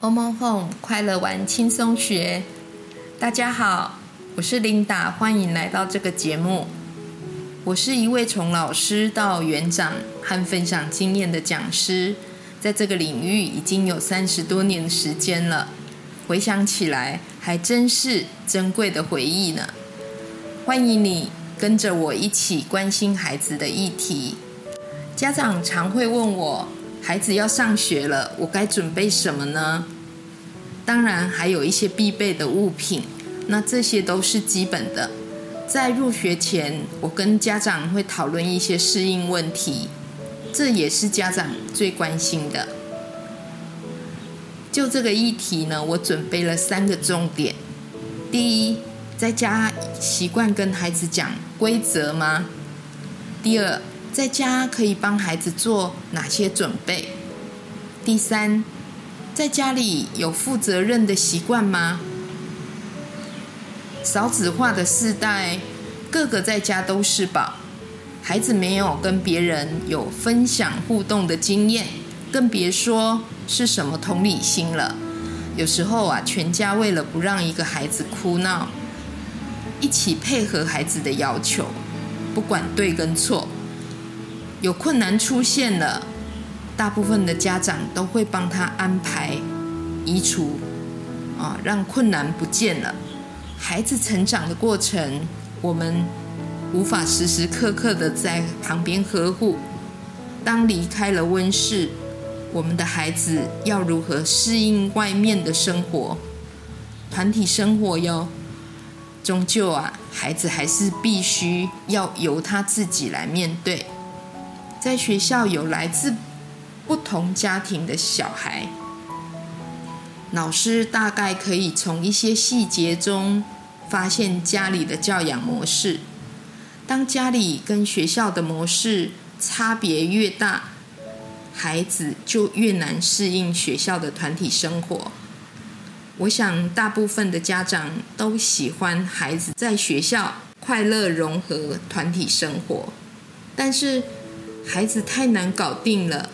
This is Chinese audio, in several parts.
Home Home 快乐玩轻松学，大家好，我是琳达，欢迎来到这个节目。我是一位从老师到园长和分享经验的讲师，在这个领域已经有三十多年的时间了。回想起来，还真是珍贵的回忆呢。欢迎你跟着我一起关心孩子的议题。家长常会问我，孩子要上学了，我该准备什么呢？当然，还有一些必备的物品，那这些都是基本的。在入学前，我跟家长会讨论一些适应问题，这也是家长最关心的。就这个议题呢，我准备了三个重点。第一，在家习惯跟孩子讲规则吗？第二，在家可以帮孩子做哪些准备？第三，在家里有负责任的习惯吗？少子化的世代，个个在家都是宝，孩子没有跟别人有分享互动的经验，更别说是什么同理心了。有时候啊，全家为了不让一个孩子哭闹，一起配合孩子的要求，不管对跟错。有困难出现了，大部分的家长都会帮他安排移除，啊，让困难不见了。孩子成长的过程，我们无法时时刻刻的在旁边呵护。当离开了温室，我们的孩子要如何适应外面的生活？团体生活哟，终究啊，孩子还是必须要由他自己来面对。在学校有来自不同家庭的小孩，老师大概可以从一些细节中发现家里的教养模式。当家里跟学校的模式差别越大，孩子就越难适应学校的团体生活。我想，大部分的家长都喜欢孩子在学校快乐融合团体生活，但是。孩子太难搞定了，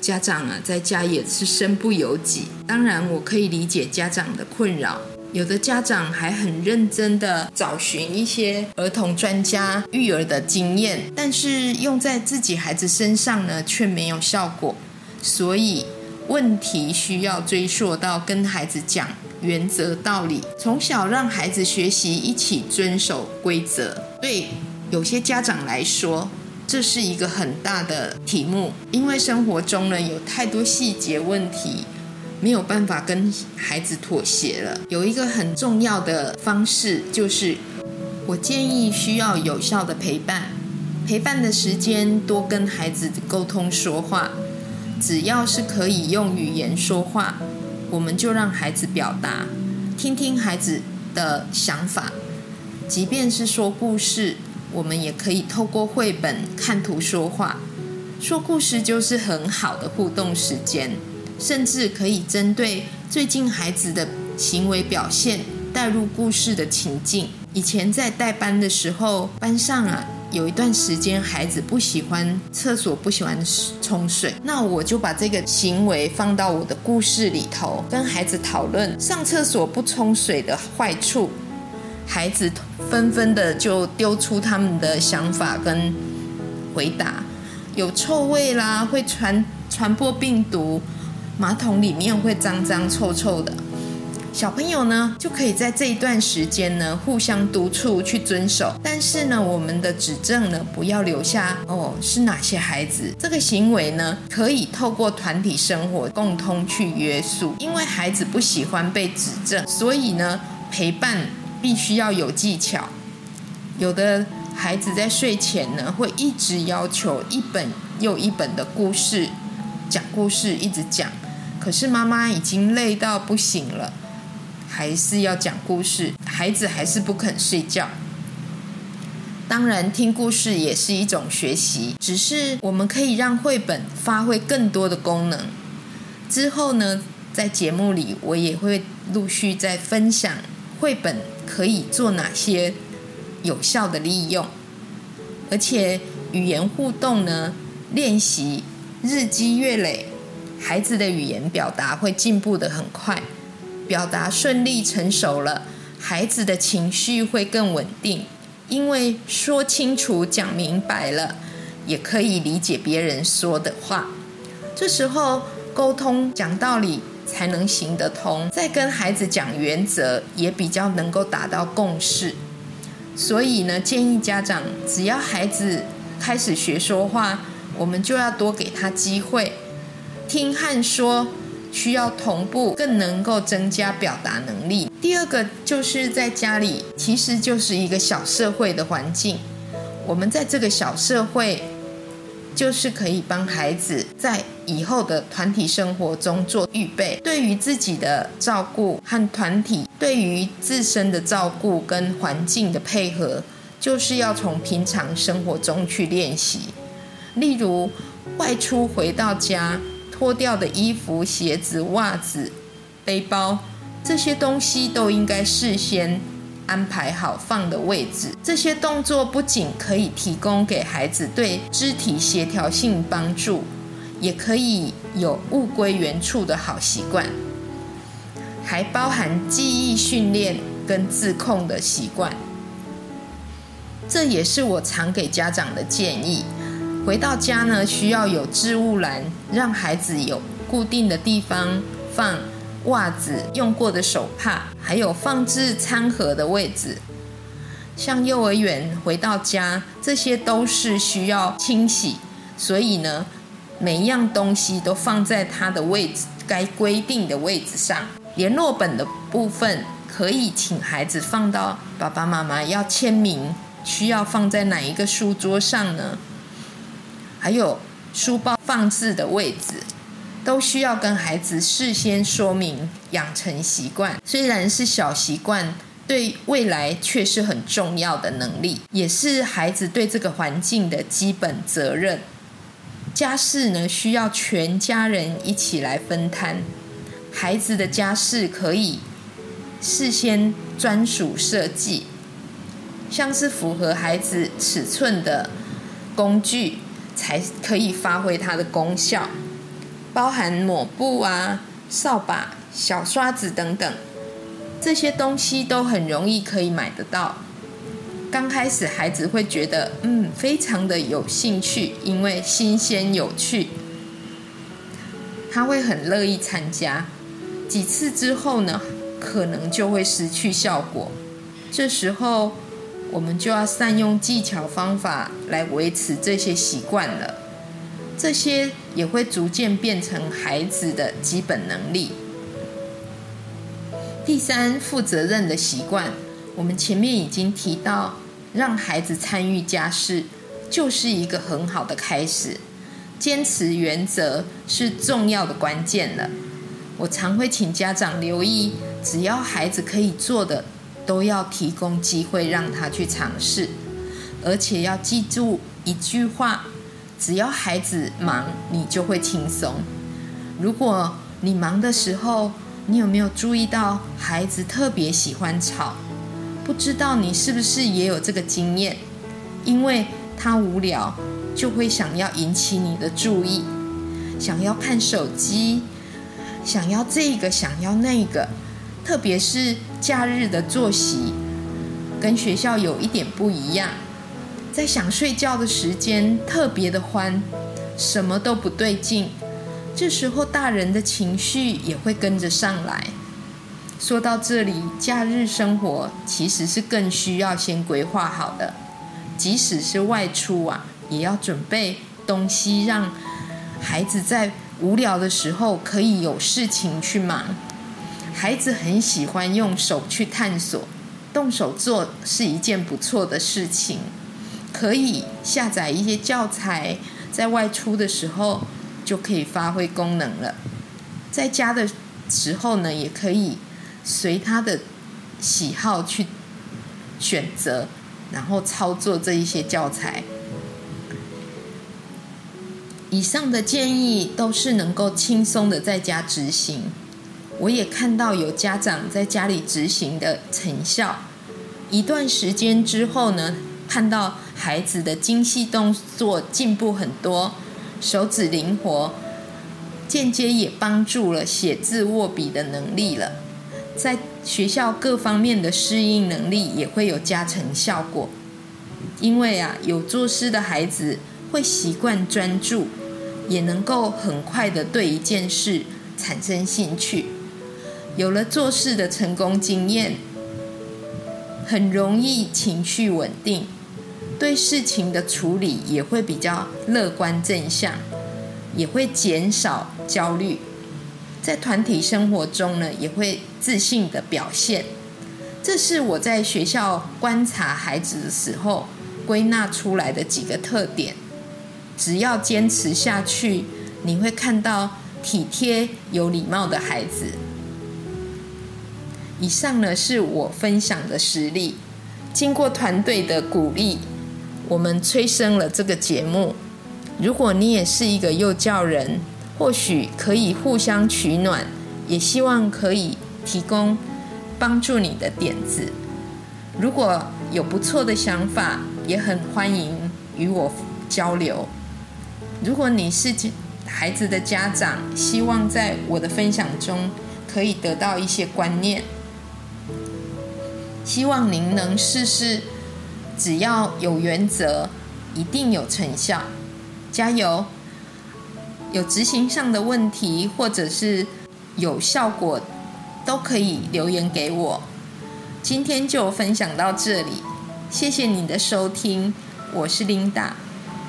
家长啊，在家也是身不由己。当然，我可以理解家长的困扰。有的家长还很认真的找寻一些儿童专家育儿的经验，但是用在自己孩子身上呢，却没有效果。所以，问题需要追溯到跟孩子讲原则道理，从小让孩子学习一起遵守规则。对有些家长来说，这是一个很大的题目，因为生活中呢有太多细节问题，没有办法跟孩子妥协了。有一个很重要的方式，就是我建议需要有效的陪伴，陪伴的时间多跟孩子沟通说话。只要是可以用语言说话，我们就让孩子表达，听听孩子的想法，即便是说故事。我们也可以透过绘本、看图说话，说故事就是很好的互动时间，甚至可以针对最近孩子的行为表现，带入故事的情境。以前在带班的时候，班上啊有一段时间孩子不喜欢厕所，不喜欢冲水，那我就把这个行为放到我的故事里头，跟孩子讨论上厕所不冲水的坏处。孩子纷纷的就丢出他们的想法跟回答，有臭味啦，会传传播病毒，马桶里面会脏脏臭臭的。小朋友呢，就可以在这一段时间呢，互相督促去遵守。但是呢，我们的指正呢，不要留下哦，是哪些孩子？这个行为呢，可以透过团体生活共通去约束。因为孩子不喜欢被指正，所以呢，陪伴。必须要有技巧。有的孩子在睡前呢，会一直要求一本又一本的故事，讲故事一直讲。可是妈妈已经累到不行了，还是要讲故事，孩子还是不肯睡觉。当然，听故事也是一种学习，只是我们可以让绘本发挥更多的功能。之后呢，在节目里我也会陆续再分享绘本。可以做哪些有效的利用？而且语言互动呢？练习日积月累，孩子的语言表达会进步的很快，表达顺利成熟了，孩子的情绪会更稳定，因为说清楚、讲明白了，也可以理解别人说的话。这时候沟通讲道理才能行得通，再跟孩子讲原则，也比较能够达到共识。所以呢，建议家长只要孩子开始学说话，我们就要多给他机会。听和说需要同步，更能够增加表达能力。第二个就是在家里，其实就是一个小社会的环境。我们在这个小社会，就是可以帮孩子在以后的团体生活中做预备。对于自己的照顾和团体，对于自身的照顾跟环境的配合，就是要从平常生活中去练习。例如外出回到家。脱掉的衣服、鞋子、袜子、背包，这些东西都应该事先安排好放的位置。这些动作不仅可以提供给孩子对肢体协调性帮助，也可以有物归原处的好习惯，还包含记忆训练跟自控的习惯。这也是我常给家长的建议。回到家呢，需要有置物篮，让孩子有固定的地方放袜子、用过的手帕，还有放置餐盒的位置。像幼儿园回到家，这些都是需要清洗，所以呢，每一样东西都放在它的位置该规定的位置上。联络本的部分，可以请孩子放到爸爸妈妈要签名，需要放在哪一个书桌上呢？还有书包放置的位置，都需要跟孩子事先说明，养成习惯。虽然是小习惯，对未来却是很重要的能力，也是孩子对这个环境的基本责任。家事呢，需要全家人一起来分摊。孩子的家事可以事先专属设计，像是符合孩子尺寸的工具。才可以发挥它的功效，包含抹布啊、扫把、小刷子等等，这些东西都很容易可以买得到。刚开始孩子会觉得嗯非常的有兴趣，因为新鲜有趣，他会很乐意参加。几次之后呢，可能就会失去效果。这时候。我们就要善用技巧方法来维持这些习惯了，这些也会逐渐变成孩子的基本能力。第三，负责任的习惯，我们前面已经提到，让孩子参与家事就是一个很好的开始。坚持原则是重要的关键了。我常会请家长留意，只要孩子可以做的。都要提供机会让他去尝试，而且要记住一句话：只要孩子忙，你就会轻松。如果你忙的时候，你有没有注意到孩子特别喜欢吵？不知道你是不是也有这个经验？因为他无聊，就会想要引起你的注意，想要看手机，想要这个，想要那个。特别是假日的作息跟学校有一点不一样，在想睡觉的时间特别的欢，什么都不对劲。这时候大人的情绪也会跟着上来。说到这里，假日生活其实是更需要先规划好的，即使是外出啊，也要准备东西，让孩子在无聊的时候可以有事情去忙。孩子很喜欢用手去探索，动手做是一件不错的事情。可以下载一些教材，在外出的时候就可以发挥功能了。在家的时候呢，也可以随他的喜好去选择，然后操作这一些教材。以上的建议都是能够轻松的在家执行。我也看到有家长在家里执行的成效，一段时间之后呢，看到孩子的精细动作进步很多，手指灵活，间接也帮助了写字握笔的能力了。在学校各方面的适应能力也会有加成效果，因为啊，有做事的孩子会习惯专注，也能够很快的对一件事产生兴趣。有了做事的成功经验，很容易情绪稳定，对事情的处理也会比较乐观正向，也会减少焦虑。在团体生活中呢，也会自信的表现。这是我在学校观察孩子的时候归纳出来的几个特点。只要坚持下去，你会看到体贴、有礼貌的孩子。以上呢是我分享的实例。经过团队的鼓励，我们催生了这个节目。如果你也是一个幼教人，或许可以互相取暖，也希望可以提供帮助你的点子。如果有不错的想法，也很欢迎与我交流。如果你是孩子的家长，希望在我的分享中可以得到一些观念，希望您能试试。只要有原则，一定有成效。加油！有执行上的问题，或者是有效果，都可以留言给我。今天就分享到这里，谢谢你的收听，我是琳达，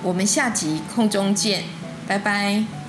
我们下集空中见，拜拜。